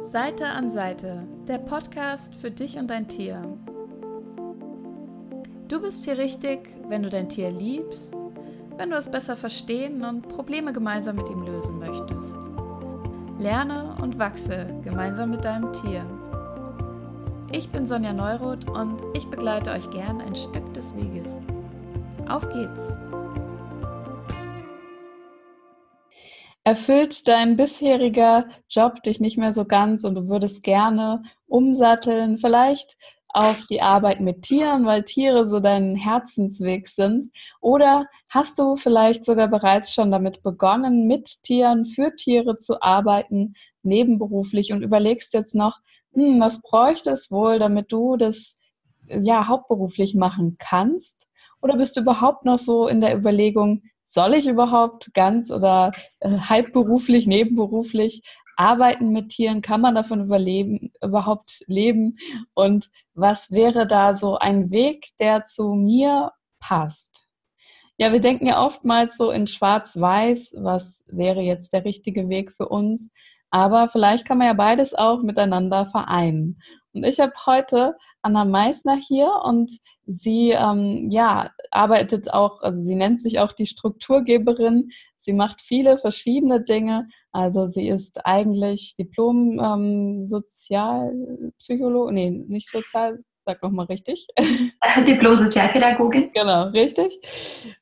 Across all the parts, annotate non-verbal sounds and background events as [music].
Seite an Seite, der Podcast für dich und dein Tier. Du bist hier richtig, wenn du dein Tier liebst, wenn du es besser verstehen und Probleme gemeinsam mit ihm lösen möchtest. Lerne und wachse gemeinsam mit deinem Tier. Ich bin Sonja Neuroth und ich begleite euch gern ein Stück des Weges. Auf geht's! Erfüllt dein bisheriger Job dich nicht mehr so ganz und du würdest gerne umsatteln, vielleicht auf die Arbeit mit Tieren, weil Tiere so dein Herzensweg sind? Oder hast du vielleicht sogar bereits schon damit begonnen, mit Tieren, für Tiere zu arbeiten, nebenberuflich und überlegst jetzt noch, hm, was bräuchte es wohl, damit du das ja hauptberuflich machen kannst? Oder bist du überhaupt noch so in der Überlegung, soll ich überhaupt ganz oder äh, halbberuflich, nebenberuflich arbeiten mit Tieren? Kann man davon überleben, überhaupt leben? Und was wäre da so ein Weg, der zu mir passt? Ja, wir denken ja oftmals so in Schwarz-Weiß, was wäre jetzt der richtige Weg für uns? Aber vielleicht kann man ja beides auch miteinander vereinen. Und ich habe heute Anna Meissner hier und sie ähm, ja, arbeitet auch, also sie nennt sich auch die Strukturgeberin. Sie macht viele verschiedene Dinge. Also sie ist eigentlich Diplom ähm, nee, nicht Sozial, sag nochmal richtig. [laughs] Diplom-Sozialpädagogin. Genau, richtig.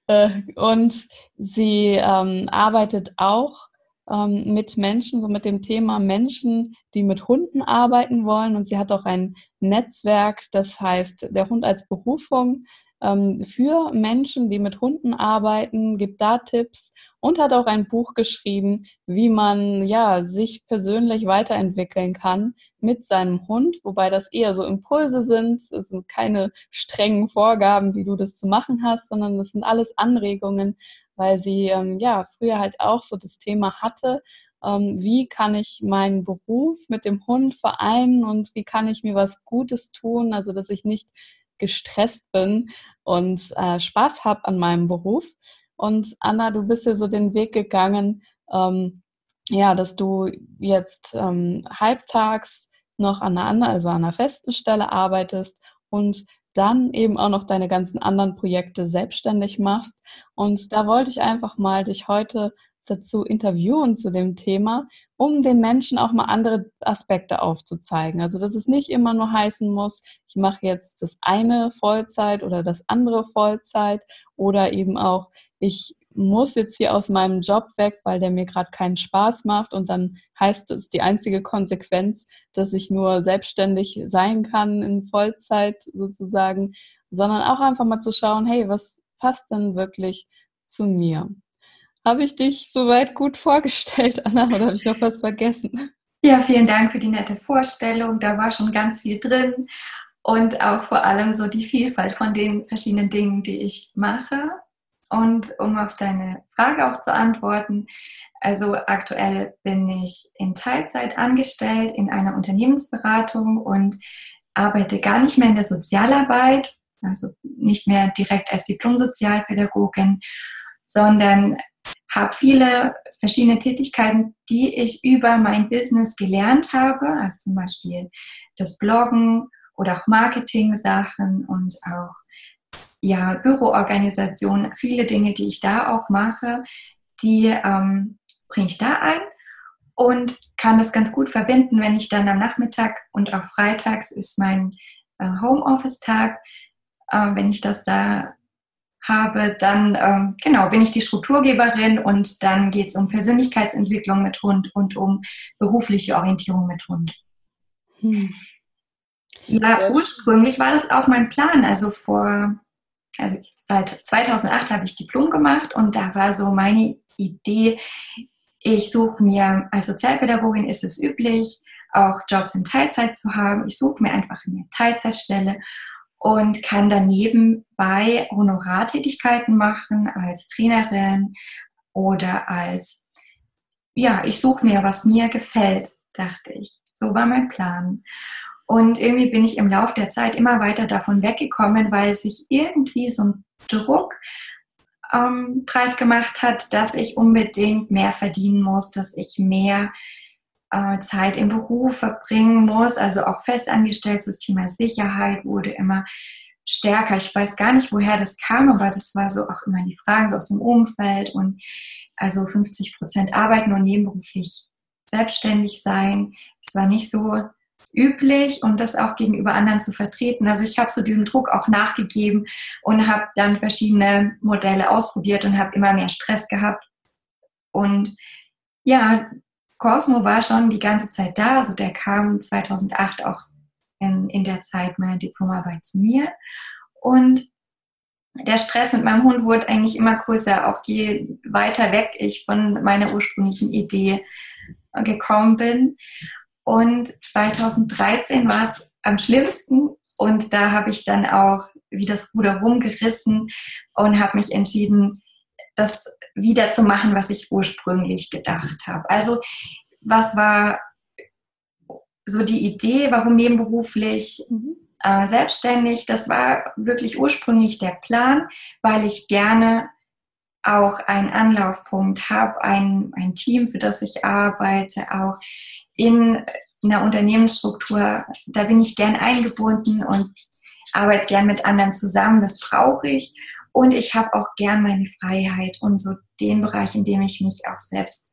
Äh, und sie ähm, arbeitet auch ähm, mit Menschen, so mit dem Thema Menschen, die mit Hunden arbeiten wollen. Und sie hat auch ein Netzwerk, das heißt der Hund als Berufung ähm, für Menschen, die mit Hunden arbeiten, gibt da Tipps und hat auch ein Buch geschrieben, wie man ja sich persönlich weiterentwickeln kann mit seinem Hund, wobei das eher so Impulse sind, es sind keine strengen Vorgaben, wie du das zu machen hast, sondern das sind alles Anregungen, weil sie ähm, ja früher halt auch so das Thema hatte, ähm, wie kann ich meinen Beruf mit dem Hund vereinen und wie kann ich mir was Gutes tun, also dass ich nicht gestresst bin und äh, Spaß habe an meinem Beruf. Und Anna, du bist ja so den Weg gegangen, ähm, ja, dass du jetzt ähm, halbtags noch an einer, also an einer festen Stelle arbeitest und dann eben auch noch deine ganzen anderen Projekte selbstständig machst. Und da wollte ich einfach mal dich heute dazu interviewen zu dem Thema, um den Menschen auch mal andere Aspekte aufzuzeigen. Also dass es nicht immer nur heißen muss, ich mache jetzt das eine Vollzeit oder das andere Vollzeit oder eben auch, ich muss jetzt hier aus meinem Job weg, weil der mir gerade keinen Spaß macht und dann heißt es die einzige Konsequenz, dass ich nur selbstständig sein kann in Vollzeit sozusagen, sondern auch einfach mal zu schauen, hey, was passt denn wirklich zu mir? Habe ich dich soweit gut vorgestellt, Anna, oder habe ich noch was vergessen? Ja, vielen Dank für die nette Vorstellung. Da war schon ganz viel drin und auch vor allem so die Vielfalt von den verschiedenen Dingen, die ich mache. Und um auf deine Frage auch zu antworten, also aktuell bin ich in Teilzeit angestellt in einer Unternehmensberatung und arbeite gar nicht mehr in der Sozialarbeit, also nicht mehr direkt als Diplom-Sozialpädagogin, sondern habe viele verschiedene Tätigkeiten, die ich über mein Business gelernt habe, also zum Beispiel das Bloggen oder auch Marketing-Sachen und auch ja, Büroorganisation, viele Dinge, die ich da auch mache, die ähm, bringe ich da ein und kann das ganz gut verbinden, wenn ich dann am Nachmittag und auch freitags ist mein äh, Homeoffice-Tag, äh, wenn ich das da habe, dann ähm, genau bin ich die Strukturgeberin und dann geht es um Persönlichkeitsentwicklung mit Hund und um berufliche Orientierung mit Hund. Hm. Ja, ursprünglich war das auch mein Plan. Also vor also seit 2008 habe ich Diplom gemacht und da war so meine Idee, ich suche mir, als Sozialpädagogin ist es üblich, auch Jobs in Teilzeit zu haben. Ich suche mir einfach eine Teilzeitstelle und kann daneben bei Honorartätigkeiten machen als Trainerin oder als, ja, ich suche mir, was mir gefällt, dachte ich. So war mein Plan. Und irgendwie bin ich im Laufe der Zeit immer weiter davon weggekommen, weil sich irgendwie so ein Druck ähm, breit gemacht hat, dass ich unbedingt mehr verdienen muss, dass ich mehr äh, Zeit im Beruf verbringen muss, also auch festangestellt. Das Thema Sicherheit wurde immer stärker. Ich weiß gar nicht, woher das kam, aber das war so auch immer die Fragen so aus dem Umfeld und also 50 Prozent arbeiten und nebenberuflich selbstständig sein. Es war nicht so üblich und das auch gegenüber anderen zu vertreten. Also ich habe so diesem Druck auch nachgegeben und habe dann verschiedene Modelle ausprobiert und habe immer mehr Stress gehabt. Und ja, Cosmo war schon die ganze Zeit da. Also der kam 2008 auch in, in der Zeit meiner Diplomarbeit zu mir. Und der Stress mit meinem Hund wurde eigentlich immer größer, auch je weiter weg ich von meiner ursprünglichen Idee gekommen bin. Und 2013 war es am schlimmsten und da habe ich dann auch wie das Ruder rumgerissen und habe mich entschieden, das wieder zu machen, was ich ursprünglich gedacht habe. Also was war so die Idee, warum nebenberuflich mhm. äh, selbstständig? Das war wirklich ursprünglich der Plan, weil ich gerne auch einen Anlaufpunkt habe, ein, ein Team, für das ich arbeite, auch in einer Unternehmensstruktur, da bin ich gern eingebunden und arbeite gern mit anderen zusammen, das brauche ich. Und ich habe auch gern meine Freiheit und so den Bereich, in dem ich mich auch selbst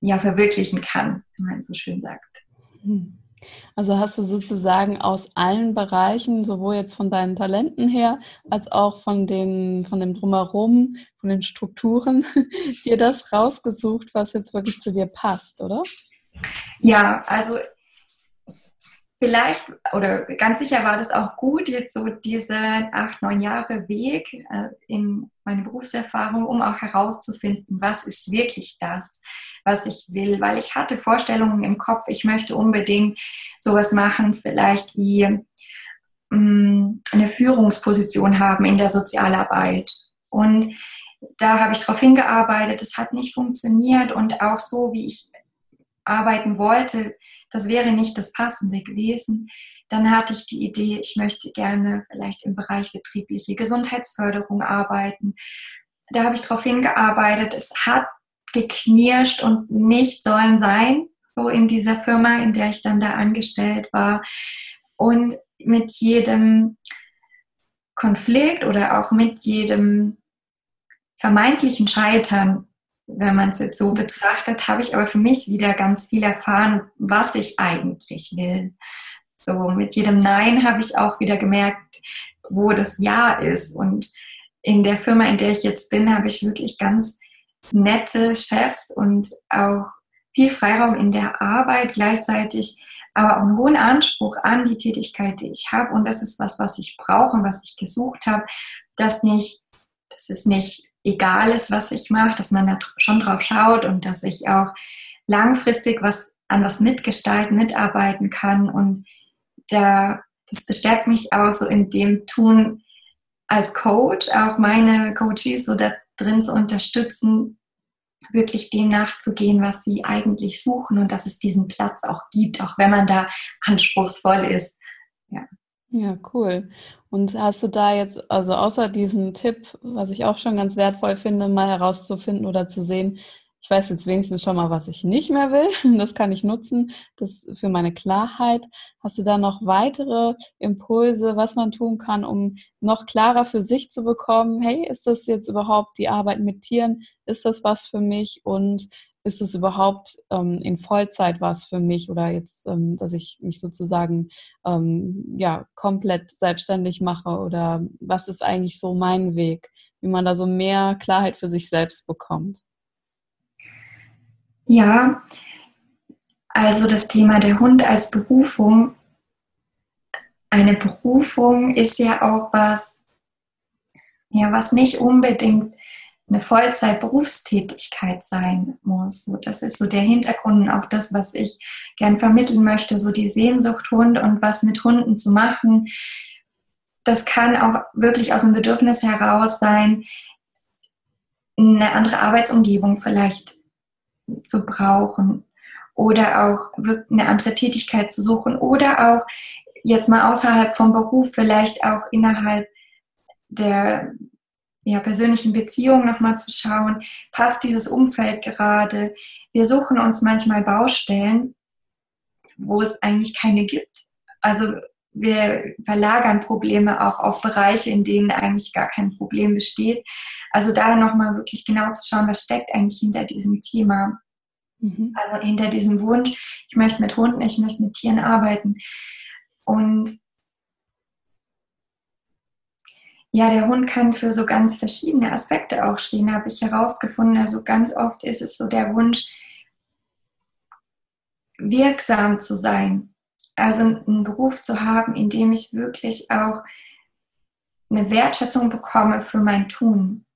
ja, verwirklichen kann, wie man so schön sagt. Also hast du sozusagen aus allen Bereichen, sowohl jetzt von deinen Talenten her, als auch von, den, von dem Drumherum, von den Strukturen, [laughs] dir das rausgesucht, was jetzt wirklich zu dir passt, oder? Ja, also vielleicht oder ganz sicher war das auch gut, jetzt so diese acht, neun Jahre Weg äh, in meine Berufserfahrung, um auch herauszufinden, was ist wirklich das, was ich will. Weil ich hatte Vorstellungen im Kopf, ich möchte unbedingt sowas machen, vielleicht wie mm, eine Führungsposition haben in der Sozialarbeit. Und da habe ich darauf hingearbeitet, es hat nicht funktioniert und auch so, wie ich arbeiten wollte, das wäre nicht das Passende gewesen. Dann hatte ich die Idee, ich möchte gerne vielleicht im Bereich betriebliche Gesundheitsförderung arbeiten. Da habe ich darauf hingearbeitet. Es hat geknirscht und nicht sollen sein, so in dieser Firma, in der ich dann da angestellt war. Und mit jedem Konflikt oder auch mit jedem vermeintlichen Scheitern wenn man es jetzt so betrachtet, habe ich aber für mich wieder ganz viel erfahren, was ich eigentlich will. So mit jedem Nein habe ich auch wieder gemerkt, wo das Ja ist. Und in der Firma, in der ich jetzt bin, habe ich wirklich ganz nette Chefs und auch viel Freiraum in der Arbeit, gleichzeitig aber auch einen hohen Anspruch an die Tätigkeit, die ich habe. Und das ist was, was ich brauche und was ich gesucht habe, dass nicht, das ist nicht egal ist, was ich mache, dass man da schon drauf schaut und dass ich auch langfristig was an was mitgestalten, mitarbeiten kann. Und da, das bestärkt mich auch so in dem Tun als Coach, auch meine Coaches so da drin zu unterstützen, wirklich dem nachzugehen, was sie eigentlich suchen und dass es diesen Platz auch gibt, auch wenn man da anspruchsvoll ist. Ja. Ja, cool. Und hast du da jetzt, also außer diesem Tipp, was ich auch schon ganz wertvoll finde, mal herauszufinden oder zu sehen, ich weiß jetzt wenigstens schon mal, was ich nicht mehr will. [laughs] Das kann ich nutzen, das für meine Klarheit. Hast du da noch weitere Impulse, was man tun kann, um noch klarer für sich zu bekommen, hey, ist das jetzt überhaupt die Arbeit mit Tieren? Ist das was für mich? Und ist es überhaupt ähm, in Vollzeit was für mich oder jetzt, ähm, dass ich mich sozusagen ähm, ja komplett selbstständig mache oder was ist eigentlich so mein Weg, wie man da so mehr Klarheit für sich selbst bekommt? Ja, also das Thema der Hund als Berufung. Eine Berufung ist ja auch was, ja, was nicht unbedingt eine Vollzeit-Berufstätigkeit sein muss. So, das ist so der Hintergrund und auch das, was ich gern vermitteln möchte, so die Sehnsucht Hund und was mit Hunden zu machen. Das kann auch wirklich aus dem Bedürfnis heraus sein, eine andere Arbeitsumgebung vielleicht zu brauchen oder auch eine andere Tätigkeit zu suchen oder auch jetzt mal außerhalb vom Beruf vielleicht auch innerhalb der ja, persönlichen Beziehungen nochmal zu schauen, passt dieses Umfeld gerade. Wir suchen uns manchmal Baustellen, wo es eigentlich keine gibt. Also wir verlagern Probleme auch auf Bereiche, in denen eigentlich gar kein Problem besteht. Also da nochmal wirklich genau zu schauen, was steckt eigentlich hinter diesem Thema. Mhm. Also hinter diesem Wunsch, ich möchte mit Hunden, ich möchte mit Tieren arbeiten. Und ja, der Hund kann für so ganz verschiedene Aspekte auch stehen, habe ich herausgefunden. Also ganz oft ist es so der Wunsch, wirksam zu sein. Also einen Beruf zu haben, in dem ich wirklich auch eine Wertschätzung bekomme für mein Tun.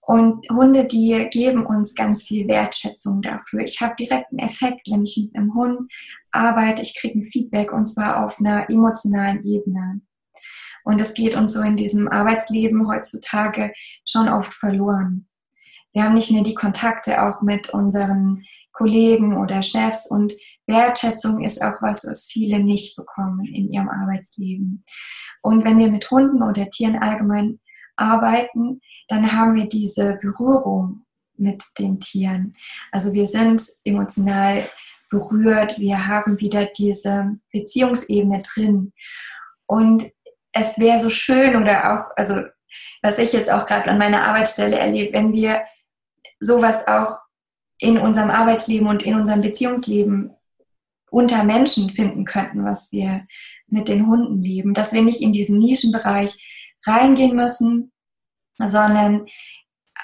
Und Hunde, die geben uns ganz viel Wertschätzung dafür. Ich habe direkt einen Effekt, wenn ich mit einem Hund arbeite. Ich kriege ein Feedback und zwar auf einer emotionalen Ebene. Und es geht uns so in diesem Arbeitsleben heutzutage schon oft verloren. Wir haben nicht mehr die Kontakte auch mit unseren Kollegen oder Chefs und Wertschätzung ist auch was, was viele nicht bekommen in ihrem Arbeitsleben. Und wenn wir mit Hunden oder Tieren allgemein arbeiten, dann haben wir diese Berührung mit den Tieren. Also wir sind emotional berührt, wir haben wieder diese Beziehungsebene drin. Und es wäre so schön oder auch, also was ich jetzt auch gerade an meiner Arbeitsstelle erlebe, wenn wir sowas auch in unserem Arbeitsleben und in unserem Beziehungsleben unter Menschen finden könnten, was wir mit den Hunden leben. Dass wir nicht in diesen Nischenbereich reingehen müssen, sondern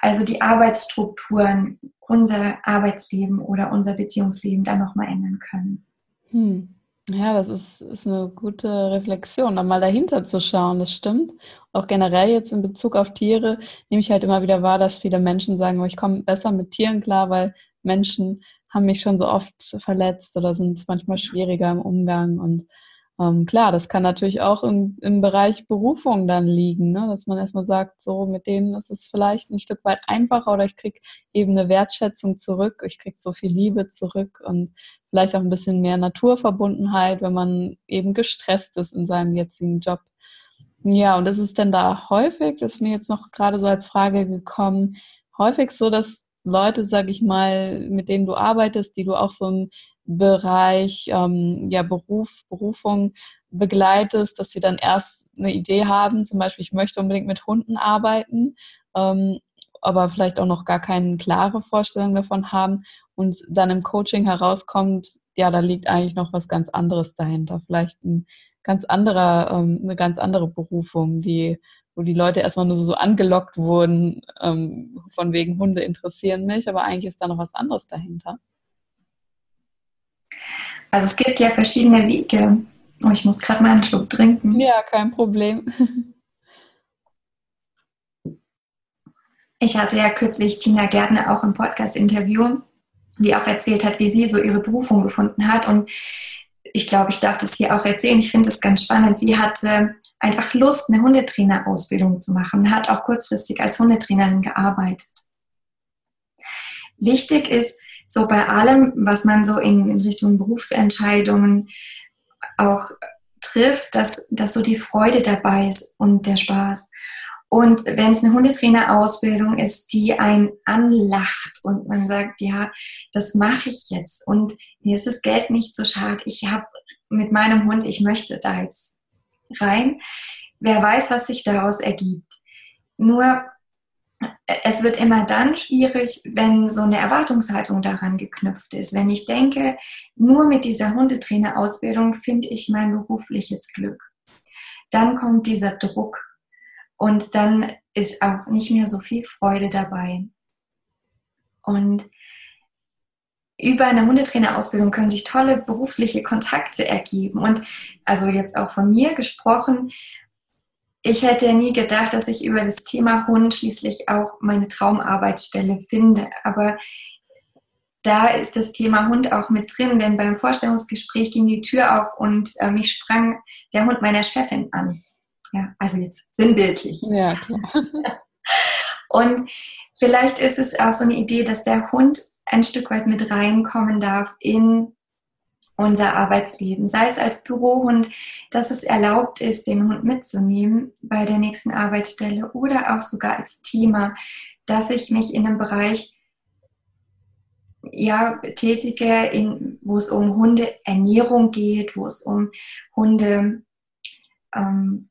also die Arbeitsstrukturen, unser Arbeitsleben oder unser Beziehungsleben dann nochmal ändern können. Hm. Ja, das ist, ist eine gute Reflexion, da mal dahinter zu schauen, das stimmt. Auch generell jetzt in Bezug auf Tiere nehme ich halt immer wieder wahr, dass viele Menschen sagen, oh, ich komme besser mit Tieren klar, weil Menschen haben mich schon so oft verletzt oder sind manchmal schwieriger im Umgang. Und ähm, klar, das kann natürlich auch im, im Bereich Berufung dann liegen, ne? dass man erstmal sagt, so mit denen ist es vielleicht ein Stück weit einfacher oder ich kriege eben eine Wertschätzung zurück, ich kriege so viel Liebe zurück und vielleicht auch ein bisschen mehr Naturverbundenheit, wenn man eben gestresst ist in seinem jetzigen Job. Ja, und ist es denn da häufig, das ist mir jetzt noch gerade so als Frage gekommen, häufig so, dass Leute, sag ich mal, mit denen du arbeitest, die du auch so im Bereich ähm, ja, Beruf, Berufung begleitest, dass sie dann erst eine Idee haben, zum Beispiel, ich möchte unbedingt mit Hunden arbeiten, ähm, aber vielleicht auch noch gar keine klare Vorstellung davon haben und dann im Coaching herauskommt, ja, da liegt eigentlich noch was ganz anderes dahinter. Vielleicht ein ganz anderer, ähm, eine ganz andere Berufung, die, wo die Leute erstmal nur so angelockt wurden, ähm, von wegen Hunde interessieren mich, aber eigentlich ist da noch was anderes dahinter. Also es gibt ja verschiedene Wege. Oh, ich muss gerade mal einen Schluck trinken. Ja, kein Problem. Ich hatte ja kürzlich Tina Gärtner auch im Podcast-Interview, die auch erzählt hat, wie sie so ihre Berufung gefunden hat. Und ich glaube, ich darf das hier auch erzählen. Ich finde es ganz spannend. Sie hatte einfach Lust, eine Hundetrainerausbildung zu machen, hat auch kurzfristig als Hundetrainerin gearbeitet. Wichtig ist, so bei allem, was man so in, in Richtung Berufsentscheidungen auch trifft, dass, dass so die Freude dabei ist und der Spaß. Und wenn es eine Hundetrainerausbildung ist, die einen anlacht und man sagt, ja, das mache ich jetzt und mir ist das Geld nicht so schade, ich habe mit meinem Hund, ich möchte da jetzt rein, wer weiß, was sich daraus ergibt. Nur es wird immer dann schwierig, wenn so eine Erwartungshaltung daran geknüpft ist. Wenn ich denke, nur mit dieser Hundetrainerausbildung finde ich mein berufliches Glück. Dann kommt dieser Druck und dann ist auch nicht mehr so viel Freude dabei. Und über eine Hundetrainerausbildung können sich tolle berufliche Kontakte ergeben. Und also jetzt auch von mir gesprochen, ich hätte nie gedacht, dass ich über das Thema Hund schließlich auch meine Traumarbeitsstelle finde. Aber da ist das Thema Hund auch mit drin, denn beim Vorstellungsgespräch ging die Tür auf und äh, mich sprang der Hund meiner Chefin an. Ja, also jetzt sinnbildlich. Ja, klar. [laughs] und vielleicht ist es auch so eine Idee, dass der Hund ein Stück weit mit reinkommen darf in unser Arbeitsleben, sei es als Bürohund, dass es erlaubt ist, den Hund mitzunehmen bei der nächsten Arbeitsstelle oder auch sogar als Thema, dass ich mich in einem Bereich ja, tätige, in, wo es um Hundeernährung geht, wo es um Hunde ähm,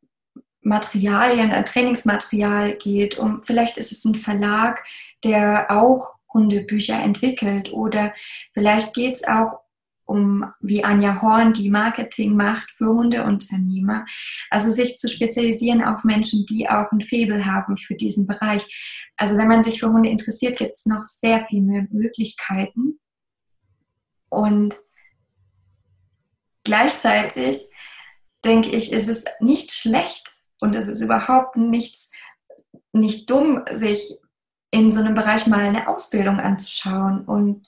Materialien, äh, Trainingsmaterial geht. Um, vielleicht ist es ein Verlag, der auch Hundebücher entwickelt oder vielleicht geht es auch um, wie Anja Horn, die Marketing macht für Hundeunternehmer. Also sich zu spezialisieren auf Menschen, die auch ein Faible haben für diesen Bereich. Also wenn man sich für Hunde interessiert, gibt es noch sehr viele Möglichkeiten. Und gleichzeitig denke ich, ist es nicht schlecht und es ist überhaupt nichts, nicht dumm, sich in so einem Bereich mal eine Ausbildung anzuschauen und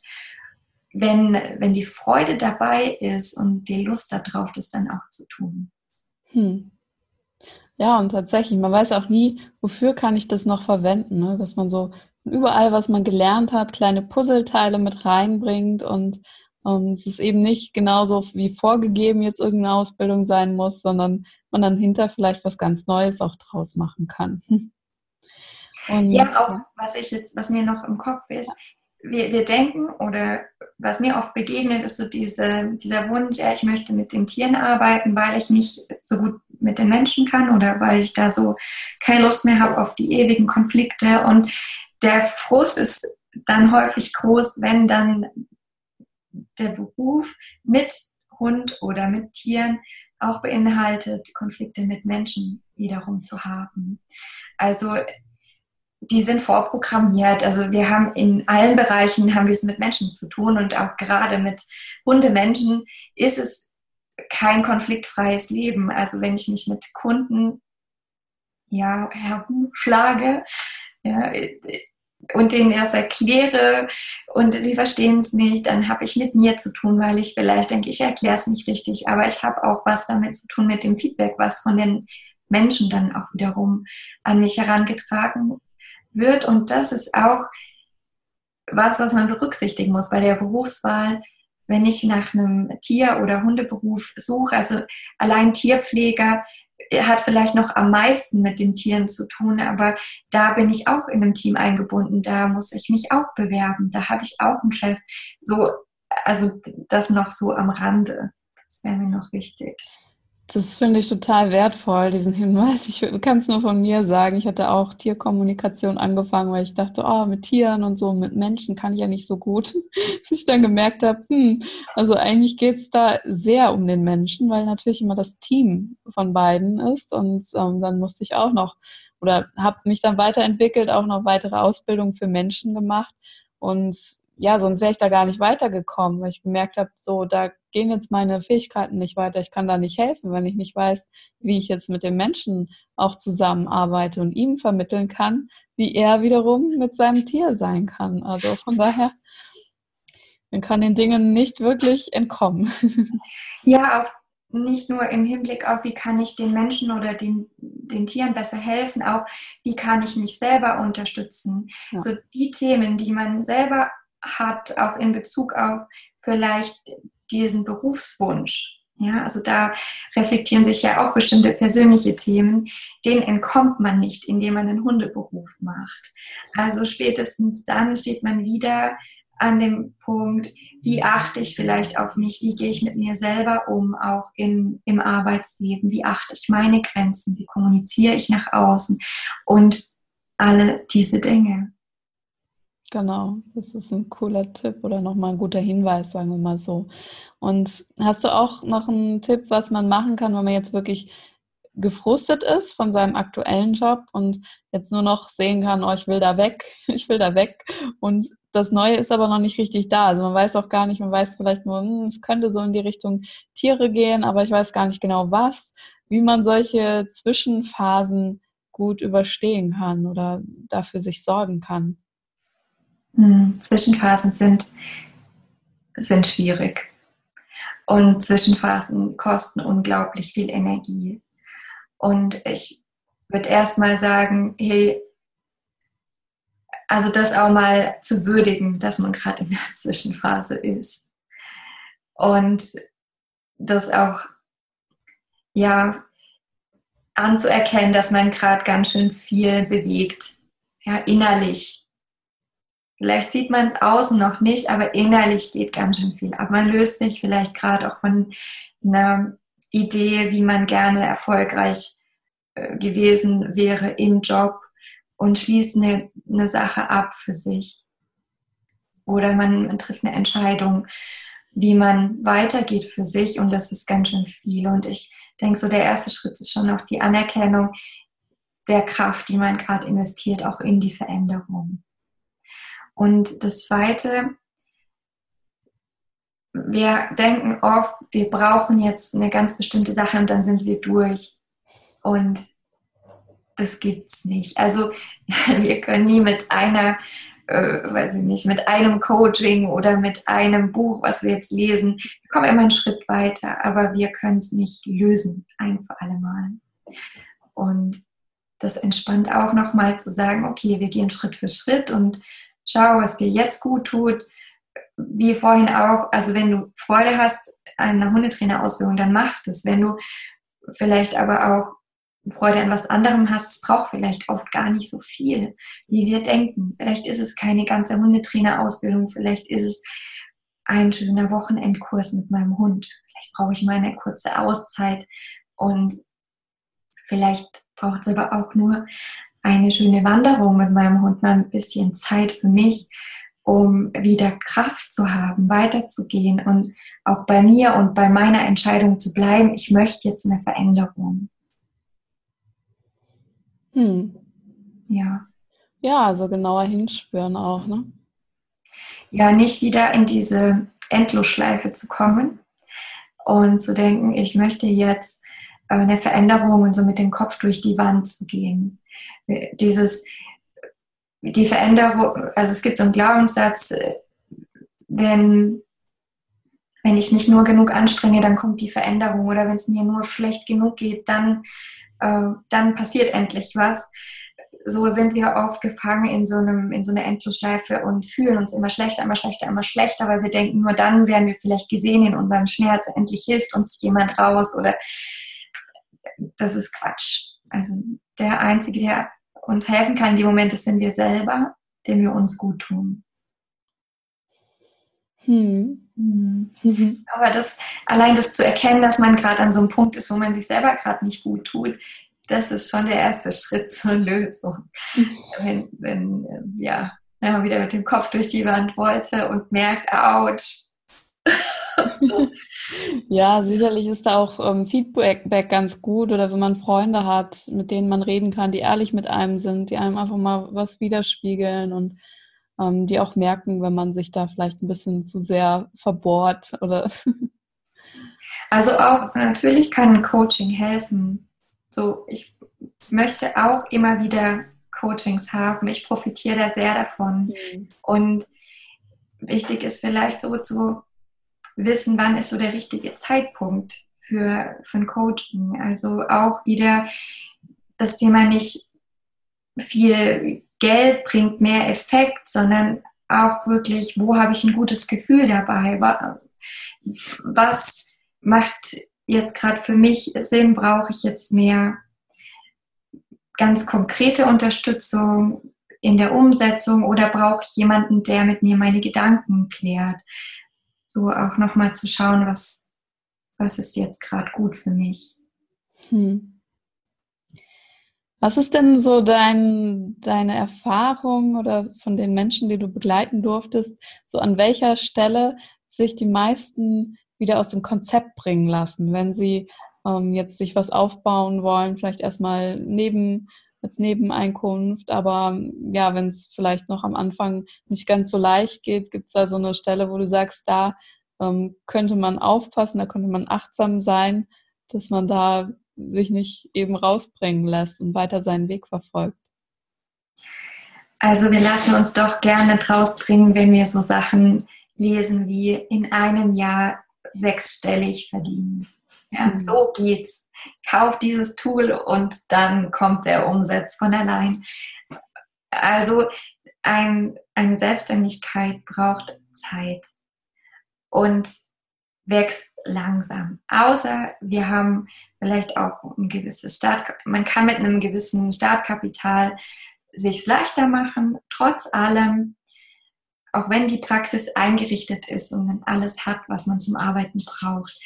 wenn, wenn die Freude dabei ist und die Lust darauf, das dann auch zu tun. Hm. Ja, und tatsächlich, man weiß auch nie, wofür kann ich das noch verwenden, ne? dass man so überall, was man gelernt hat, kleine Puzzleteile mit reinbringt und um, es ist eben nicht genauso wie vorgegeben jetzt irgendeine Ausbildung sein muss, sondern man dann hinter vielleicht was ganz Neues auch draus machen kann. [laughs] Und, ja, auch was ich jetzt, was mir noch im Kopf ist, wir, wir denken oder was mir oft begegnet, ist so diese, dieser Wunsch, ja, ich möchte mit den Tieren arbeiten, weil ich nicht so gut mit den Menschen kann oder weil ich da so keine Lust mehr habe auf die ewigen Konflikte. Und der Frust ist dann häufig groß, wenn dann der Beruf mit Hund oder mit Tieren auch beinhaltet, Konflikte mit Menschen wiederum zu haben. Also die sind vorprogrammiert. Also wir haben in allen Bereichen haben wir es mit Menschen zu tun und auch gerade mit Hundemenschen ist es kein konfliktfreies Leben. Also wenn ich mich mit Kunden ja herumschlage ja, und denen erst erkläre und sie verstehen es nicht, dann habe ich mit mir zu tun, weil ich vielleicht denke, ich erkläre es nicht richtig, aber ich habe auch was damit zu tun mit dem Feedback, was von den Menschen dann auch wiederum an mich herangetragen wird. Und das ist auch was, was man berücksichtigen muss bei der Berufswahl, wenn ich nach einem Tier- oder Hundeberuf suche. Also allein Tierpfleger hat vielleicht noch am meisten mit den Tieren zu tun, aber da bin ich auch in einem Team eingebunden. Da muss ich mich auch bewerben. Da habe ich auch einen Chef. So, also das noch so am Rande. Das wäre mir noch wichtig. Das finde ich total wertvoll, diesen Hinweis. Ich kann es nur von mir sagen. Ich hatte auch Tierkommunikation angefangen, weil ich dachte, oh, mit Tieren und so, mit Menschen kann ich ja nicht so gut. [laughs] Bis ich dann gemerkt habe, hm, also eigentlich geht es da sehr um den Menschen, weil natürlich immer das Team von beiden ist. Und ähm, dann musste ich auch noch oder habe mich dann weiterentwickelt, auch noch weitere Ausbildungen für Menschen gemacht. Und ja, sonst wäre ich da gar nicht weitergekommen, weil ich gemerkt habe, so, da gehen jetzt meine Fähigkeiten nicht weiter. Ich kann da nicht helfen, wenn ich nicht weiß, wie ich jetzt mit dem Menschen auch zusammenarbeite und ihm vermitteln kann, wie er wiederum mit seinem Tier sein kann. Also von daher, man kann den Dingen nicht wirklich entkommen. Ja, auch nicht nur im Hinblick auf, wie kann ich den Menschen oder den, den Tieren besser helfen, auch wie kann ich mich selber unterstützen. Ja. So die Themen, die man selber hat, auch in Bezug auf vielleicht diesen Berufswunsch. Ja, also da reflektieren sich ja auch bestimmte persönliche Themen, denen entkommt man nicht, indem man einen Hundeberuf macht. Also spätestens dann steht man wieder an dem Punkt, wie achte ich vielleicht auf mich, wie gehe ich mit mir selber um, auch in, im Arbeitsleben, wie achte ich meine Grenzen, wie kommuniziere ich nach außen und alle diese Dinge. Genau, das ist ein cooler Tipp oder nochmal ein guter Hinweis, sagen wir mal so. Und hast du auch noch einen Tipp, was man machen kann, wenn man jetzt wirklich gefrustet ist von seinem aktuellen Job und jetzt nur noch sehen kann, oh, ich will da weg, [laughs] ich will da weg und das Neue ist aber noch nicht richtig da. Also man weiß auch gar nicht, man weiß vielleicht nur, hm, es könnte so in die Richtung Tiere gehen, aber ich weiß gar nicht genau was, wie man solche Zwischenphasen gut überstehen kann oder dafür sich sorgen kann. Hm, Zwischenphasen sind, sind schwierig. Und Zwischenphasen kosten unglaublich viel Energie. Und ich würde erstmal sagen, hey, also das auch mal zu würdigen, dass man gerade in der [laughs] Zwischenphase ist. Und das auch, ja, anzuerkennen, dass man gerade ganz schön viel bewegt, ja, innerlich. Vielleicht sieht man es außen noch nicht, aber innerlich geht ganz schön viel ab. Man löst sich vielleicht gerade auch von einer Idee, wie man gerne erfolgreich äh, gewesen wäre im Job und schließt eine, eine Sache ab für sich. Oder man, man trifft eine Entscheidung, wie man weitergeht für sich und das ist ganz schön viel. Und ich denke, so der erste Schritt ist schon noch die Anerkennung der Kraft, die man gerade investiert, auch in die Veränderung. Und das zweite, wir denken oft, wir brauchen jetzt eine ganz bestimmte Sache und dann sind wir durch. Und das gibt's nicht. Also [laughs] wir können nie mit einer, äh, weiß ich nicht, mit einem Coaching oder mit einem Buch, was wir jetzt lesen, wir kommen immer einen Schritt weiter, aber wir können es nicht lösen, ein für alle Mal. Und das entspannt auch nochmal zu sagen, okay, wir gehen Schritt für Schritt und schau, was dir jetzt gut tut wie vorhin auch, also wenn du Freude hast an einer Hundetrainerausbildung, dann mach das. Wenn du vielleicht aber auch Freude an was anderem hast, es braucht vielleicht oft gar nicht so viel, wie wir denken. Vielleicht ist es keine ganze Hundetrainerausbildung, vielleicht ist es ein schöner Wochenendkurs mit meinem Hund. Vielleicht brauche ich mal eine kurze Auszeit und vielleicht braucht es aber auch nur eine schöne Wanderung mit meinem Hund, mal ein bisschen Zeit für mich um wieder Kraft zu haben, weiterzugehen und auch bei mir und bei meiner Entscheidung zu bleiben, ich möchte jetzt eine Veränderung. Hm. Ja. Ja, also genauer hinspüren auch, ne? Ja, nicht wieder in diese Endlosschleife zu kommen und zu denken, ich möchte jetzt äh, eine Veränderung und so mit dem Kopf durch die Wand zu gehen. Dieses, die Veränderung, also es gibt so einen Glaubenssatz, äh, wenn, wenn ich mich nur genug anstrenge, dann kommt die Veränderung oder wenn es mir nur schlecht genug geht, dann, äh, dann passiert endlich was. So sind wir oft gefangen in so, einem, in so einer Endlosschleife und fühlen uns immer schlechter, immer schlechter, immer schlechter, weil wir denken, nur dann werden wir vielleicht gesehen in unserem Schmerz, endlich hilft uns jemand raus oder das ist Quatsch. Also der Einzige, der uns helfen kann in dem Moment, das sind wir selber, den wir uns gut tun. Hm. Mhm. [laughs] Aber das, allein das zu erkennen, dass man gerade an so einem Punkt ist, wo man sich selber gerade nicht gut tut, das ist schon der erste Schritt zur Lösung. Mhm. [laughs] Wenn, wenn, ähm, ja, wenn man wieder mit dem Kopf durch die Wand wollte und merkt, ouch, [laughs] ja, sicherlich ist da auch ähm, Feedback ganz gut oder wenn man Freunde hat, mit denen man reden kann, die ehrlich mit einem sind, die einem einfach mal was widerspiegeln und ähm, die auch merken, wenn man sich da vielleicht ein bisschen zu sehr verbohrt oder. [laughs] also auch natürlich kann Coaching helfen. So, ich möchte auch immer wieder Coachings haben. Ich profitiere da sehr davon. Mhm. Und wichtig ist vielleicht so zu wissen, wann ist so der richtige Zeitpunkt für, für ein Coaching. Also auch wieder das Thema nicht viel Geld bringt mehr Effekt, sondern auch wirklich, wo habe ich ein gutes Gefühl dabei? Was macht jetzt gerade für mich Sinn? Brauche ich jetzt mehr ganz konkrete Unterstützung in der Umsetzung oder brauche ich jemanden, der mit mir meine Gedanken klärt? So auch nochmal zu schauen, was, was ist jetzt gerade gut für mich. Hm. Was ist denn so dein, deine Erfahrung oder von den Menschen, die du begleiten durftest, so an welcher Stelle sich die meisten wieder aus dem Konzept bringen lassen, wenn sie ähm, jetzt sich was aufbauen wollen, vielleicht erstmal neben als Nebeneinkunft. Aber ja, wenn es vielleicht noch am Anfang nicht ganz so leicht geht, gibt es da so eine Stelle, wo du sagst, da ähm, könnte man aufpassen, da könnte man achtsam sein, dass man da sich nicht eben rausbringen lässt und weiter seinen Weg verfolgt. Also wir lassen uns doch gerne rausbringen, wenn wir so Sachen lesen wie in einem Jahr sechsstellig verdienen. Ja, mhm. So geht's. Kauf dieses Tool und dann kommt der Umsatz von allein. Also ein, eine Selbstständigkeit braucht Zeit. Und wächst langsam. Außer wir haben vielleicht auch ein gewisses Start, man kann mit einem gewissen Startkapital sich leichter machen. Trotz allem, auch wenn die Praxis eingerichtet ist und man alles hat, was man zum Arbeiten braucht,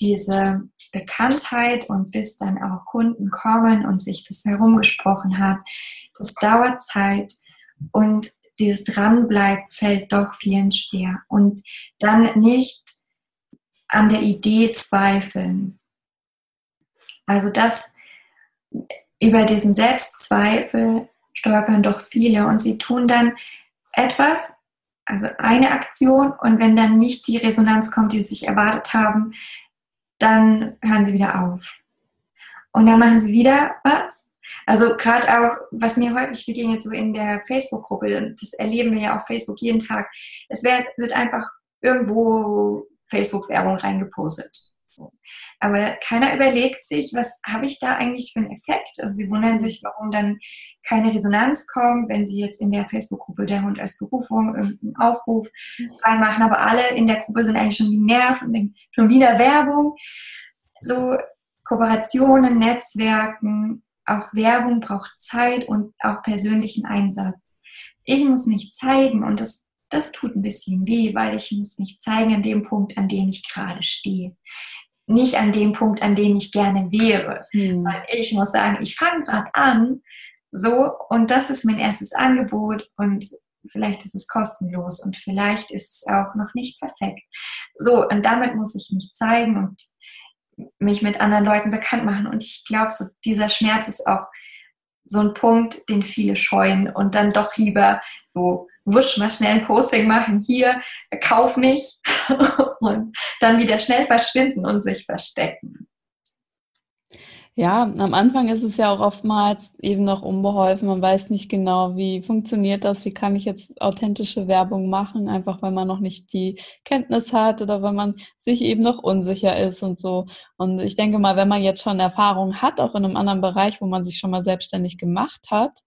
diese Bekanntheit und bis dann auch Kunden kommen und sich das herumgesprochen hat, das dauert Zeit und dieses Dranbleiben fällt doch vielen schwer. Und dann nicht an der Idee zweifeln. Also das über diesen Selbstzweifel stolpern doch viele und sie tun dann etwas, also eine Aktion und wenn dann nicht die Resonanz kommt, die sie sich erwartet haben, dann hören sie wieder auf. Und dann machen sie wieder was. Also gerade auch, was mir häufig begegnet, so in der Facebook-Gruppe, das erleben wir ja auf Facebook jeden Tag, es wird, wird einfach irgendwo Facebook-Werbung reingepostet. Aber keiner überlegt sich, was habe ich da eigentlich für einen Effekt? Also sie wundern sich, warum dann keine Resonanz kommt, wenn sie jetzt in der Facebook-Gruppe der Hund als Berufung irgendeinen Aufruf reinmachen, aber alle in der Gruppe sind eigentlich schon genervt und denken, schon wieder Werbung. So Kooperationen, Netzwerken, auch Werbung braucht Zeit und auch persönlichen Einsatz. Ich muss mich zeigen und das das tut ein bisschen weh, weil ich muss mich zeigen an dem Punkt, an dem ich gerade stehe. Nicht an dem Punkt, an dem ich gerne wäre. Hm. Weil ich muss sagen, ich fange gerade an, so, und das ist mein erstes Angebot und vielleicht ist es kostenlos und vielleicht ist es auch noch nicht perfekt. So, und damit muss ich mich zeigen und mich mit anderen Leuten bekannt machen. Und ich glaube, so dieser Schmerz ist auch so ein Punkt, den viele scheuen und dann doch lieber so wusch mal schnell ein Posting machen, hier, kauf mich [laughs] und dann wieder schnell verschwinden und sich verstecken. Ja, am Anfang ist es ja auch oftmals eben noch unbeholfen. Man weiß nicht genau, wie funktioniert das, wie kann ich jetzt authentische Werbung machen, einfach weil man noch nicht die Kenntnis hat oder weil man sich eben noch unsicher ist und so. Und ich denke mal, wenn man jetzt schon Erfahrung hat, auch in einem anderen Bereich, wo man sich schon mal selbstständig gemacht hat,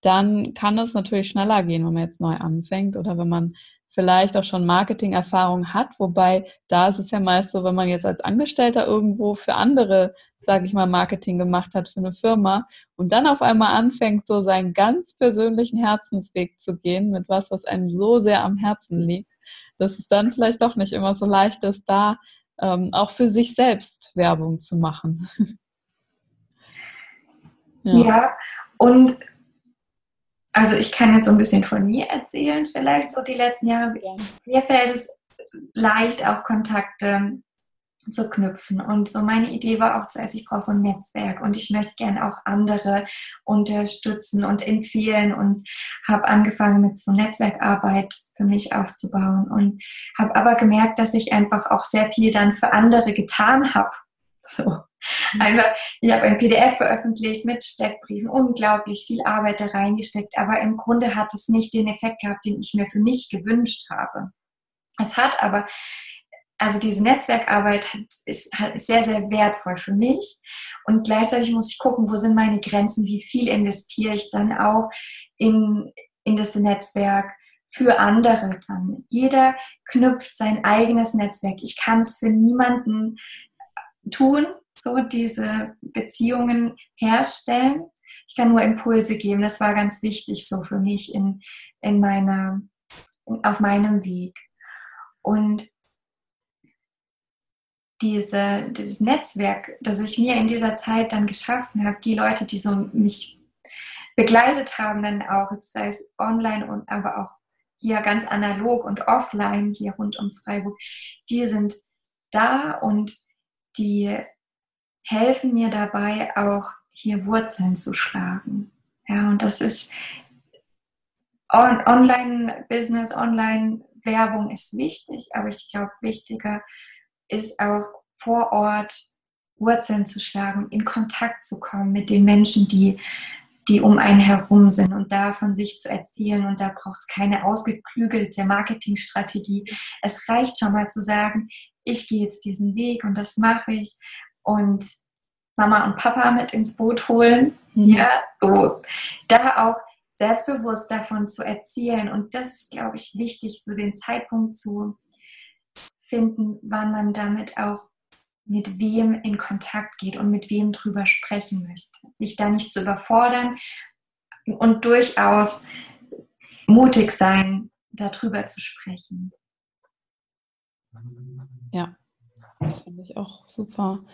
dann kann es natürlich schneller gehen, wenn man jetzt neu anfängt oder wenn man vielleicht auch schon Marketing-Erfahrung hat, wobei da ist es ja meist so, wenn man jetzt als Angestellter irgendwo für andere, sage ich mal, Marketing gemacht hat für eine Firma und dann auf einmal anfängt, so seinen ganz persönlichen Herzensweg zu gehen mit was, was einem so sehr am Herzen liegt, dass es dann vielleicht doch nicht immer so leicht ist, da ähm, auch für sich selbst Werbung zu machen. [laughs] ja. ja, und also ich kann jetzt so ein bisschen von mir erzählen, vielleicht so die letzten Jahre. Mir fällt es leicht, auch Kontakte zu knüpfen. Und so meine Idee war auch zuerst, ich brauche so ein Netzwerk und ich möchte gerne auch andere unterstützen und empfehlen und habe angefangen mit so Netzwerkarbeit für mich aufzubauen und habe aber gemerkt, dass ich einfach auch sehr viel dann für andere getan habe. So. [laughs] Einfach, ich habe ein PDF veröffentlicht mit Steckbriefen, unglaublich viel Arbeit da reingesteckt, aber im Grunde hat es nicht den Effekt gehabt, den ich mir für mich gewünscht habe. Es hat aber, also diese Netzwerkarbeit ist, ist sehr, sehr wertvoll für mich und gleichzeitig muss ich gucken, wo sind meine Grenzen, wie viel investiere ich dann auch in, in das Netzwerk für andere dann. Jeder knüpft sein eigenes Netzwerk. Ich kann es für niemanden tun, so diese Beziehungen herstellen. Ich kann nur Impulse geben. Das war ganz wichtig so für mich in, in meiner, in, auf meinem Weg. Und diese, dieses Netzwerk, das ich mir in dieser Zeit dann geschaffen habe, die Leute, die so mich begleitet haben, dann auch, sei es online und aber auch hier ganz analog und offline, hier rund um Freiburg, die sind da und die helfen mir dabei auch hier Wurzeln zu schlagen. Ja, und das ist on Online-Business, Online-Werbung ist wichtig, aber ich glaube, wichtiger ist auch vor Ort Wurzeln zu schlagen, in Kontakt zu kommen mit den Menschen, die, die um einen herum sind und da von sich zu erzählen. Und da braucht es keine ausgeklügelte Marketingstrategie. Es reicht schon mal zu sagen, ich gehe jetzt diesen Weg und das mache ich und Mama und Papa mit ins Boot holen. Mhm. Ja, so. Da auch selbstbewusst davon zu erzählen. Und das ist, glaube ich, wichtig, so den Zeitpunkt zu finden, wann man damit auch mit wem in Kontakt geht und mit wem drüber sprechen möchte. Sich da nicht zu überfordern und durchaus mutig sein, darüber zu sprechen. Ja, das finde ich auch super.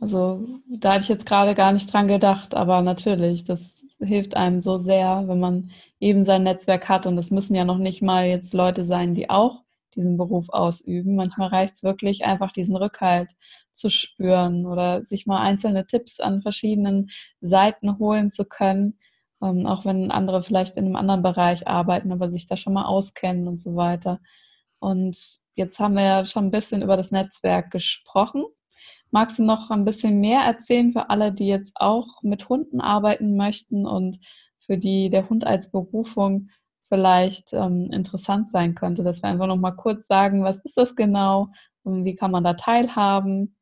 Also da hatte ich jetzt gerade gar nicht dran gedacht, aber natürlich, das hilft einem so sehr, wenn man eben sein Netzwerk hat. Und das müssen ja noch nicht mal jetzt Leute sein, die auch diesen Beruf ausüben. Manchmal reicht es wirklich einfach, diesen Rückhalt zu spüren oder sich mal einzelne Tipps an verschiedenen Seiten holen zu können, ähm, auch wenn andere vielleicht in einem anderen Bereich arbeiten, aber sich da schon mal auskennen und so weiter. Und jetzt haben wir ja schon ein bisschen über das Netzwerk gesprochen. Magst du noch ein bisschen mehr erzählen für alle, die jetzt auch mit Hunden arbeiten möchten und für die der Hund als Berufung vielleicht ähm, interessant sein könnte, dass wir einfach noch mal kurz sagen, was ist das genau und wie kann man da teilhaben?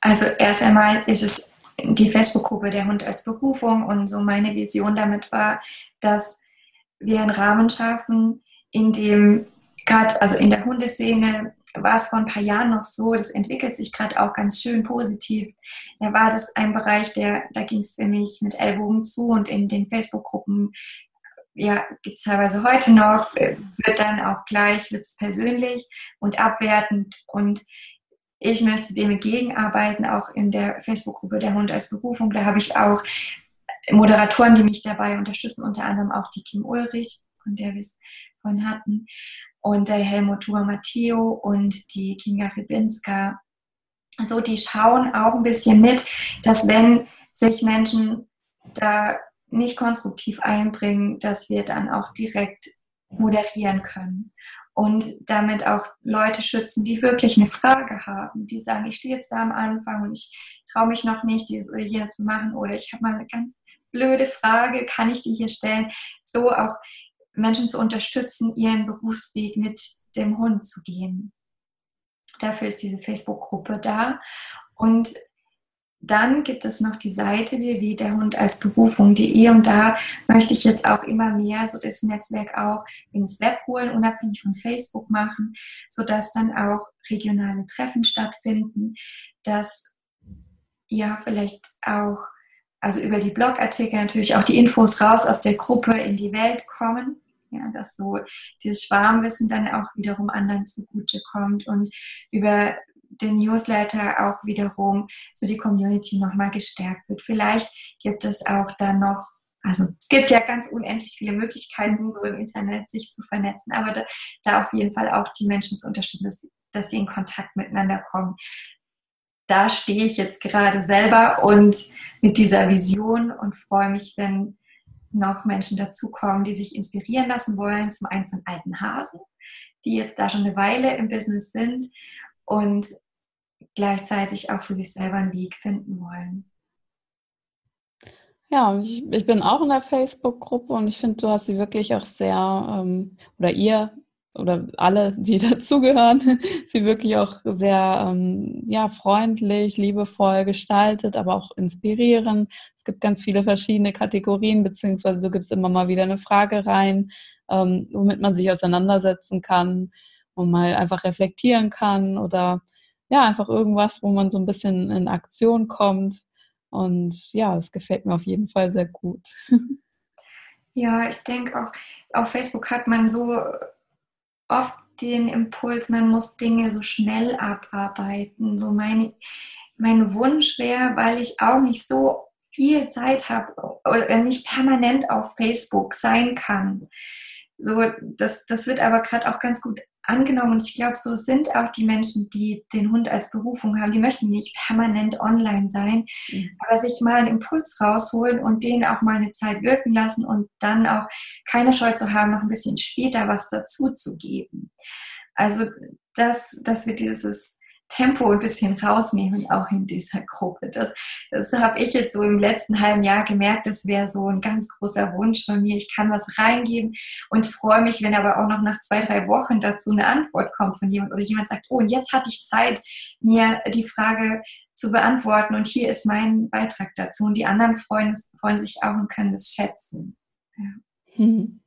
Also erst einmal ist es die Facebook-Gruppe Der Hund als Berufung und so meine Vision damit war, dass wir einen Rahmen schaffen, in dem gerade, also in der Hundeszene war es vor ein paar Jahren noch so, das entwickelt sich gerade auch ganz schön positiv. Da war das ein Bereich, der, da ging es nämlich mit Ellbogen zu und in den Facebook-Gruppen ja, gibt es teilweise heute noch, wird dann auch gleich, wird es persönlich und abwertend und ich möchte dem entgegenarbeiten, auch in der Facebook-Gruppe Der Hund als Berufung. Da habe ich auch Moderatoren, die mich dabei unterstützen, unter anderem auch die Kim Ulrich, von der wir es vorhin hatten und der Helmut Tua Matteo und die Kinga Rybinska. Also die schauen auch ein bisschen mit, dass wenn sich Menschen da nicht konstruktiv einbringen, dass wir dann auch direkt moderieren können und damit auch Leute schützen, die wirklich eine Frage haben, die sagen, ich stehe jetzt da am Anfang und ich traue mich noch nicht, dieses oder jenes zu machen oder ich habe mal eine ganz blöde Frage, kann ich die hier stellen? So auch Menschen zu unterstützen, ihren Berufsweg mit dem Hund zu gehen. Dafür ist diese Facebook-Gruppe da. Und dann gibt es noch die Seite www.derhund als Berufung.de und da möchte ich jetzt auch immer mehr so das Netzwerk auch ins Web holen, unabhängig von Facebook machen, sodass dann auch regionale Treffen stattfinden, dass ja vielleicht auch, also über die Blogartikel natürlich auch die Infos raus aus der Gruppe in die Welt kommen ja, dass so dieses Schwarmwissen dann auch wiederum anderen zugute kommt und über den Newsletter auch wiederum so die Community nochmal gestärkt wird. Vielleicht gibt es auch dann noch, also es gibt ja ganz unendlich viele Möglichkeiten, so im Internet sich zu vernetzen, aber da, da auf jeden Fall auch die Menschen zu unterstützen, dass, dass sie in Kontakt miteinander kommen. Da stehe ich jetzt gerade selber und mit dieser Vision und freue mich, wenn noch Menschen dazukommen, die sich inspirieren lassen wollen, zum einen von alten Hasen, die jetzt da schon eine Weile im Business sind und gleichzeitig auch für sich selber einen Weg finden wollen. Ja, ich, ich bin auch in der Facebook-Gruppe und ich finde, du hast sie wirklich auch sehr, ähm, oder ihr oder alle, die [laughs] dazugehören, sie wirklich auch sehr ähm, ja, freundlich, liebevoll gestaltet, aber auch inspirierend. Es gibt ganz viele verschiedene Kategorien, beziehungsweise du gibst immer mal wieder eine Frage rein, ähm, womit man sich auseinandersetzen kann und mal einfach reflektieren kann oder ja, einfach irgendwas, wo man so ein bisschen in Aktion kommt. Und ja, es gefällt mir auf jeden Fall sehr gut. [laughs] Ja, ich denke auch, auf Facebook hat man so oft den Impuls, man muss Dinge so schnell abarbeiten. So mein, mein Wunsch wäre, weil ich auch nicht so viel Zeit habe oder nicht permanent auf Facebook sein kann. So, das, das wird aber gerade auch ganz gut angenommen und ich glaube, so sind auch die Menschen, die den Hund als Berufung haben. Die möchten nicht permanent online sein, mhm. aber sich mal einen Impuls rausholen und den auch mal eine Zeit wirken lassen und dann auch keine Scheu zu haben, noch ein bisschen später was dazu zu geben. Also, dass, dass wir dieses Tempo ein bisschen rausnehmen, auch in dieser Gruppe. Das, das habe ich jetzt so im letzten halben Jahr gemerkt, das wäre so ein ganz großer Wunsch von mir. Ich kann was reingeben und freue mich, wenn aber auch noch nach zwei, drei Wochen dazu eine Antwort kommt von jemand oder jemand sagt, oh, und jetzt hatte ich Zeit, mir die Frage zu beantworten und hier ist mein Beitrag dazu. Und die anderen freuen, freuen sich auch und können das schätzen. Ja. Hm.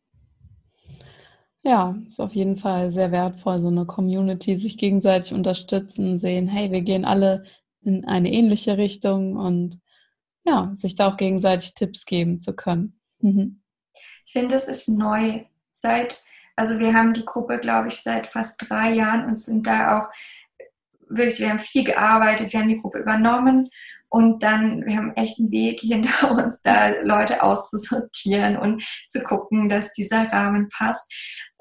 Ja, ist auf jeden Fall sehr wertvoll, so eine Community, sich gegenseitig unterstützen, sehen, hey, wir gehen alle in eine ähnliche Richtung und ja, sich da auch gegenseitig Tipps geben zu können. Mhm. Ich finde, es ist neu. Seit, also wir haben die Gruppe, glaube ich, seit fast drei Jahren und sind da auch wirklich, wir haben viel gearbeitet, wir haben die Gruppe übernommen und dann, wir haben echt einen Weg hinter [laughs] uns, da Leute auszusortieren und zu gucken, dass dieser Rahmen passt.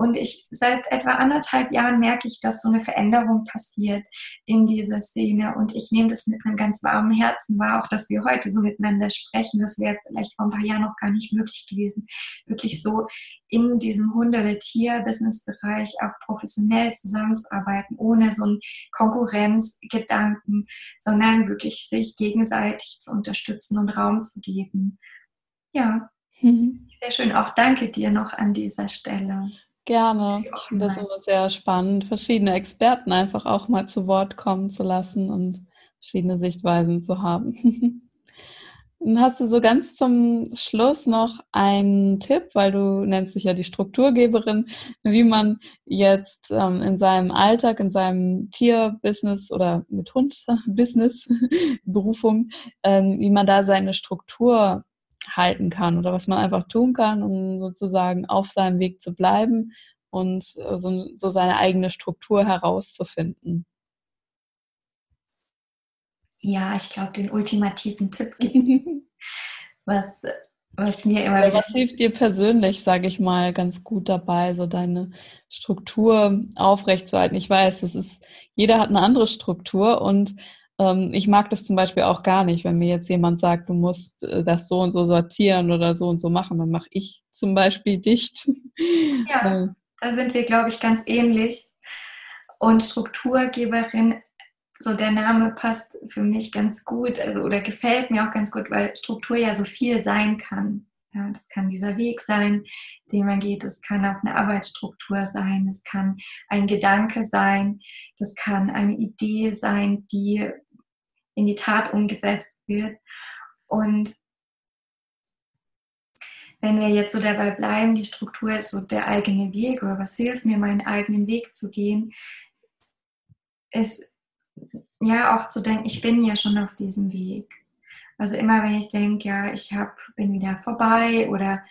Und ich seit etwa anderthalb Jahren merke ich, dass so eine Veränderung passiert in dieser Szene. Und ich nehme das mit einem ganz warmen Herzen wahr, auch dass wir heute so miteinander sprechen. Das wäre vielleicht vor ein paar Jahren noch gar nicht möglich gewesen, wirklich so in diesem Hunde- oder Tier-Business-Bereich auch professionell zusammenzuarbeiten, ohne so einen Konkurrenzgedanken, sondern wirklich sich gegenseitig zu unterstützen und Raum zu geben. Ja, mhm. sehr schön. Auch danke dir noch an dieser Stelle. Gerne. Ich finde das immer sehr spannend, verschiedene Experten einfach auch mal zu Wort kommen zu lassen und verschiedene Sichtweisen zu haben. [laughs] Dann hast du so ganz zum Schluss noch einen Tipp, weil du nennst dich ja die Strukturgeberin, wie man jetzt ähm, in seinem Alltag, in seinem Tierbusiness oder mit Hund-Business, Berufung, ähm, wie man da seine Struktur halten kann oder was man einfach tun kann, um sozusagen auf seinem Weg zu bleiben und äh, so, so seine eigene Struktur herauszufinden. Ja, ich glaube, den ultimativen Tipp [laughs] gibt was, was mir immer wieder. Was hilft dir persönlich, sage ich mal, ganz gut dabei, so deine Struktur aufrechtzuerhalten? Ich weiß, das ist, jeder hat eine andere Struktur und ich mag das zum Beispiel auch gar nicht, wenn mir jetzt jemand sagt, du musst äh, das so und so sortieren oder so und so machen, dann mache ich zum Beispiel dicht. Ja, [laughs] da sind wir, glaube ich, ganz ähnlich. Und Strukturgeberin, so der Name passt für mich ganz gut, also oder gefällt mir auch ganz gut, weil Struktur ja so viel sein kann. Ja, das kann dieser Weg sein, den man geht. Es kann auch eine Arbeitsstruktur sein. Es kann ein Gedanke sein. Das kann eine Idee sein, die in die Tat umgesetzt wird. Und wenn wir jetzt so dabei bleiben, die Struktur ist so der eigene Weg oder was hilft mir, meinen eigenen Weg zu gehen, ist ja auch zu denken, ich bin ja schon auf diesem Weg. Also immer wenn ich denke, ja, ich hab, bin wieder vorbei oder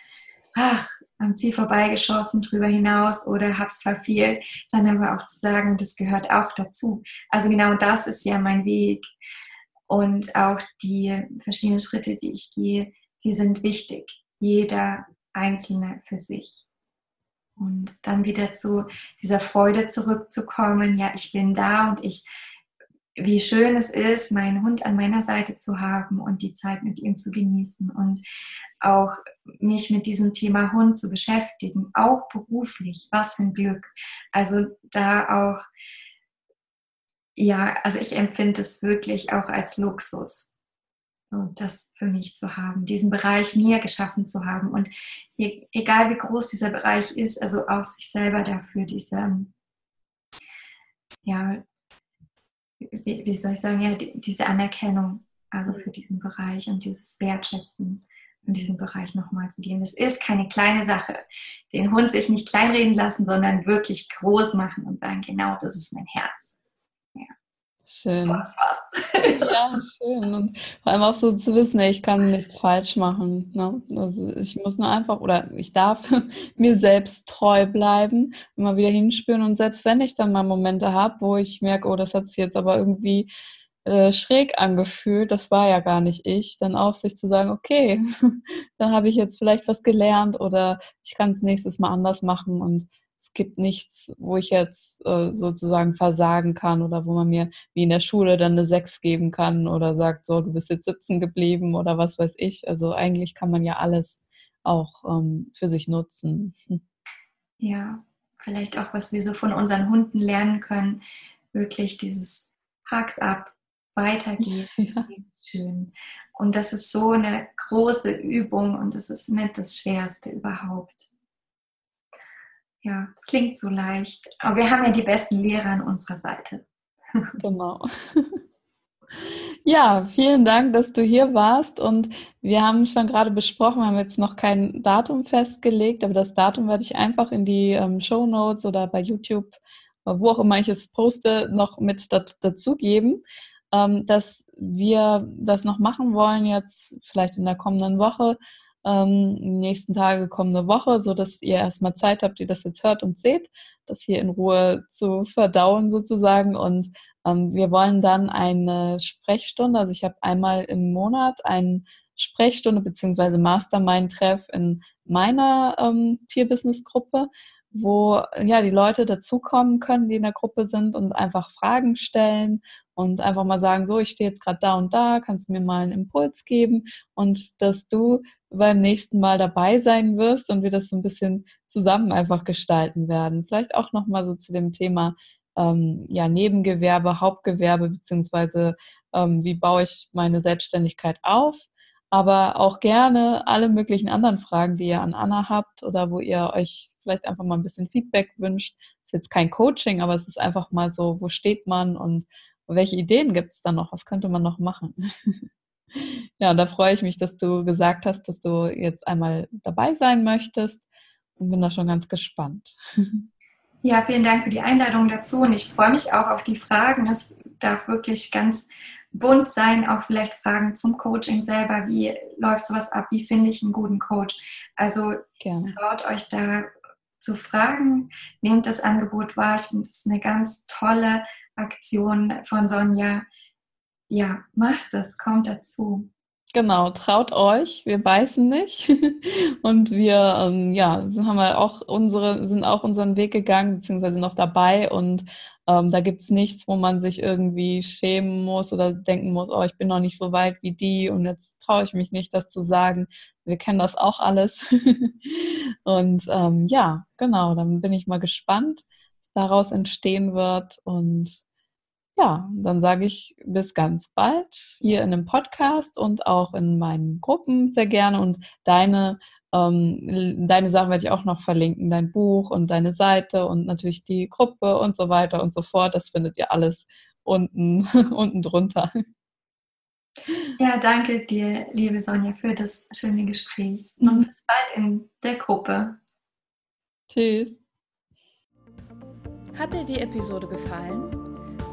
ach, am Ziel vorbeigeschossen, drüber hinaus oder hab's verfehlt, dann aber auch zu sagen, das gehört auch dazu. Also genau das ist ja mein Weg. Und auch die verschiedenen Schritte, die ich gehe, die sind wichtig. Jeder einzelne für sich. Und dann wieder zu dieser Freude zurückzukommen, ja, ich bin da und ich, wie schön es ist, meinen Hund an meiner Seite zu haben und die Zeit mit ihm zu genießen und auch mich mit diesem Thema Hund zu beschäftigen, auch beruflich, was für ein Glück. Also da auch ja, also ich empfinde es wirklich auch als Luxus, das für mich zu haben, diesen Bereich mir geschaffen zu haben. Und e-, egal wie groß dieser Bereich ist, also auch sich selber dafür diese, ja, wie, wie soll ich sagen, ja, diese Anerkennung, also für diesen Bereich und dieses Wertschätzen in diesem Bereich nochmal zu gehen. Es ist keine kleine Sache, den Hund sich nicht kleinreden lassen, sondern wirklich groß machen und sagen, genau, das ist mein Herz. Schön. [laughs] ja, schön. Und vor allem auch so zu wissen, ich kann nichts falsch machen. Ne? Also ich muss nur einfach oder ich darf [laughs] mir selbst treu bleiben, immer wieder hinspüren. Und selbst wenn ich dann mal Momente habe, wo ich merke, oh, das hat sich jetzt aber irgendwie äh, schräg angefühlt, das war ja gar nicht ich, dann auch sich zu sagen, okay, [laughs] dann habe ich jetzt vielleicht was gelernt oder ich kann es nächstes Mal anders machen und es gibt nichts, wo ich jetzt äh, sozusagen versagen kann oder wo man mir wie in der Schule dann eine Sechs geben kann oder sagt, so, du bist jetzt sitzen geblieben oder was weiß ich. Also eigentlich kann man ja alles auch ähm, für sich nutzen. Hm. Ja, vielleicht auch, was wir so von unseren Hunden lernen können, wirklich dieses Haks ab, weitergehen. [laughs] Ja. Schön. Und das ist so eine große Übung und das ist mit das Schwerste überhaupt. Ja, es klingt so leicht. Aber wir haben ja die besten Lehrer an unserer Seite. [laughs] Genau. Ja, vielen Dank, dass du hier warst. Und wir haben schon gerade besprochen, wir haben jetzt noch kein Datum festgelegt, aber das Datum werde ich einfach in die ähm, Show Notes oder bei YouTube, äh, wo auch immer ich es poste, noch mit dazugeben, ähm, dass wir das noch machen wollen, jetzt vielleicht in der kommenden Woche, ähm, nächsten Tage kommende Woche, so dass ihr erstmal Zeit habt, ihr das jetzt hört und seht, das hier in Ruhe zu verdauen sozusagen und ähm, wir wollen dann eine Sprechstunde, also ich habe einmal im Monat eine Sprechstunde bzw. Mastermind-Treff in meiner ähm, Tierbusiness-Gruppe, wo ja die Leute dazukommen können, die in der Gruppe sind und einfach Fragen stellen und einfach mal sagen, so, ich stehe jetzt gerade da und da, kannst du mir mal einen Impuls geben und dass du beim nächsten Mal dabei sein wirst und wir das so ein bisschen zusammen einfach gestalten werden. Vielleicht auch nochmal so zu dem Thema ähm, ja, Nebengewerbe, Hauptgewerbe, beziehungsweise ähm, wie baue ich meine Selbstständigkeit auf. Aber auch gerne alle möglichen anderen Fragen, die ihr an Anna habt oder wo ihr euch vielleicht einfach mal ein bisschen Feedback wünscht. Ist jetzt kein Coaching, aber es ist einfach mal so, wo steht man und welche Ideen gibt es da noch? Was könnte man noch machen? [laughs] ja, da freue ich mich, dass du gesagt hast, dass du jetzt einmal dabei sein möchtest und bin da schon ganz gespannt. [laughs] Ja, vielen Dank für die Einladung dazu und ich freue mich auch auf die Fragen. Es darf wirklich ganz bunt sein, auch vielleicht Fragen zum Coaching selber. Wie läuft sowas ab? Wie finde ich einen guten Coach? Also Gerne. traut euch da zu fragen, nehmt das Angebot wahr. Ich finde, das ist eine ganz tolle Aktion von Sonja. Ja, macht es, kommt dazu. Genau, traut euch, wir beißen nicht. [laughs] Und wir, ähm, ja, haben wir auch unsere, sind auch unseren Weg gegangen, beziehungsweise noch dabei. Und ähm, da gibt es nichts, wo man sich irgendwie schämen muss oder denken muss, oh, ich bin noch nicht so weit wie die und jetzt traue ich mich nicht, das zu sagen. Wir kennen das auch alles. [laughs] und ähm, ja, genau, dann bin ich mal gespannt, was daraus entstehen wird. Und ja, dann sage ich bis ganz bald hier in dem Podcast und auch in meinen Gruppen sehr gerne. Und deine, ähm, deine Sachen werde ich auch noch verlinken, dein Buch und deine Seite und natürlich die Gruppe und so weiter und so fort. Das findet ihr alles unten, [laughs] unten drunter. Ja, danke dir, liebe Sonja, für das schöne Gespräch. Und bis bald in der Gruppe. Tschüss. Hat dir die Episode gefallen?